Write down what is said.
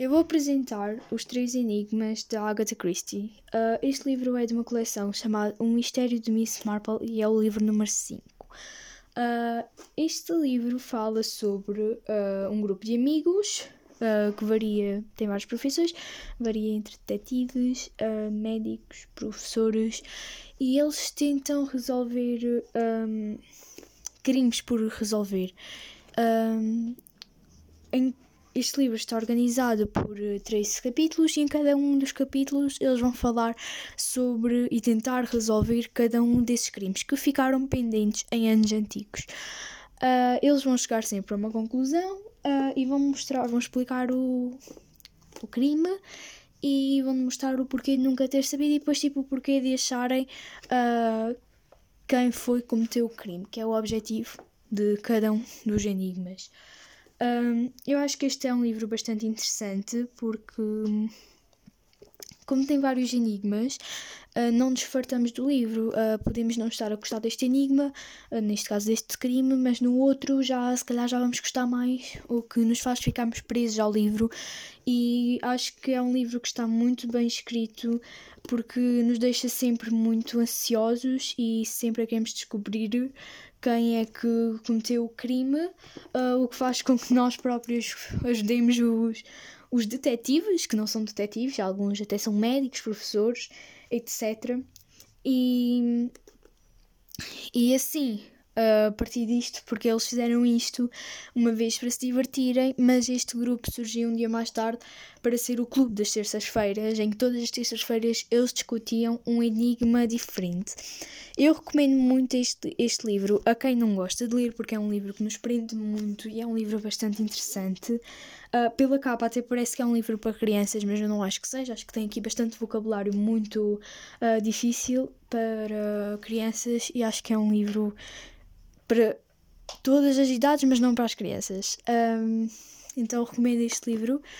Eu vou apresentar Os Três Enigmas de Agatha Christie. Uh, este livro é de uma coleção chamada O Mistério de Miss Marple e é o livro número 5. Uh, este livro fala sobre uh, um grupo de amigos que varia, tem várias profissões, varia entre detetives, médicos, professores e eles tentam resolver um, crimes por resolver. Um, em este livro está organizado por 13 eh, capítulos e em cada um dos capítulos eles vão falar sobre e tentar resolver cada um desses crimes que ficaram pendentes em anos antigos. Uh, eles vão chegar sempre a uma conclusão uh, e vão mostrar, vão explicar o, o crime e vão mostrar o porquê de nunca ter sabido e depois tipo o porquê de acharem uh, quem foi que cometeu o crime, que é o objetivo de cada um dos enigmas. Um, eu acho que este é um livro bastante interessante porque, como tem vários enigmas, uh, não nos fartamos do livro. Uh, podemos não estar a gostar deste enigma, uh, neste caso deste crime, mas no outro já se calhar já vamos gostar mais, o que nos faz ficarmos presos ao livro. E acho que é um livro que está muito bem escrito porque nos deixa sempre muito ansiosos e sempre queremos descobrir quem é que cometeu o crime, o que faz com que nós próprios ajudemos os, os detetives, que não são detetives, alguns até são médicos, professores, etc. E, e assim, a partir disto, porque eles fizeram isto uma vez para se divertirem, mas este grupo surgiu um dia mais tarde para ser o clube das terças-feiras, em que todas as terças-feiras eles discutiam um enigma diferente. Eu recomendo muito este, este livro a quem não gosta de ler, porque é um livro que nos prende muito e é um livro bastante interessante. Uh, pela capa até parece que é um livro para crianças, mas eu não acho que seja. Acho que tem aqui bastante vocabulário muito uh, difícil para crianças e acho que é um livro para todas as idades, mas não para as crianças. Um, então recomendo este livro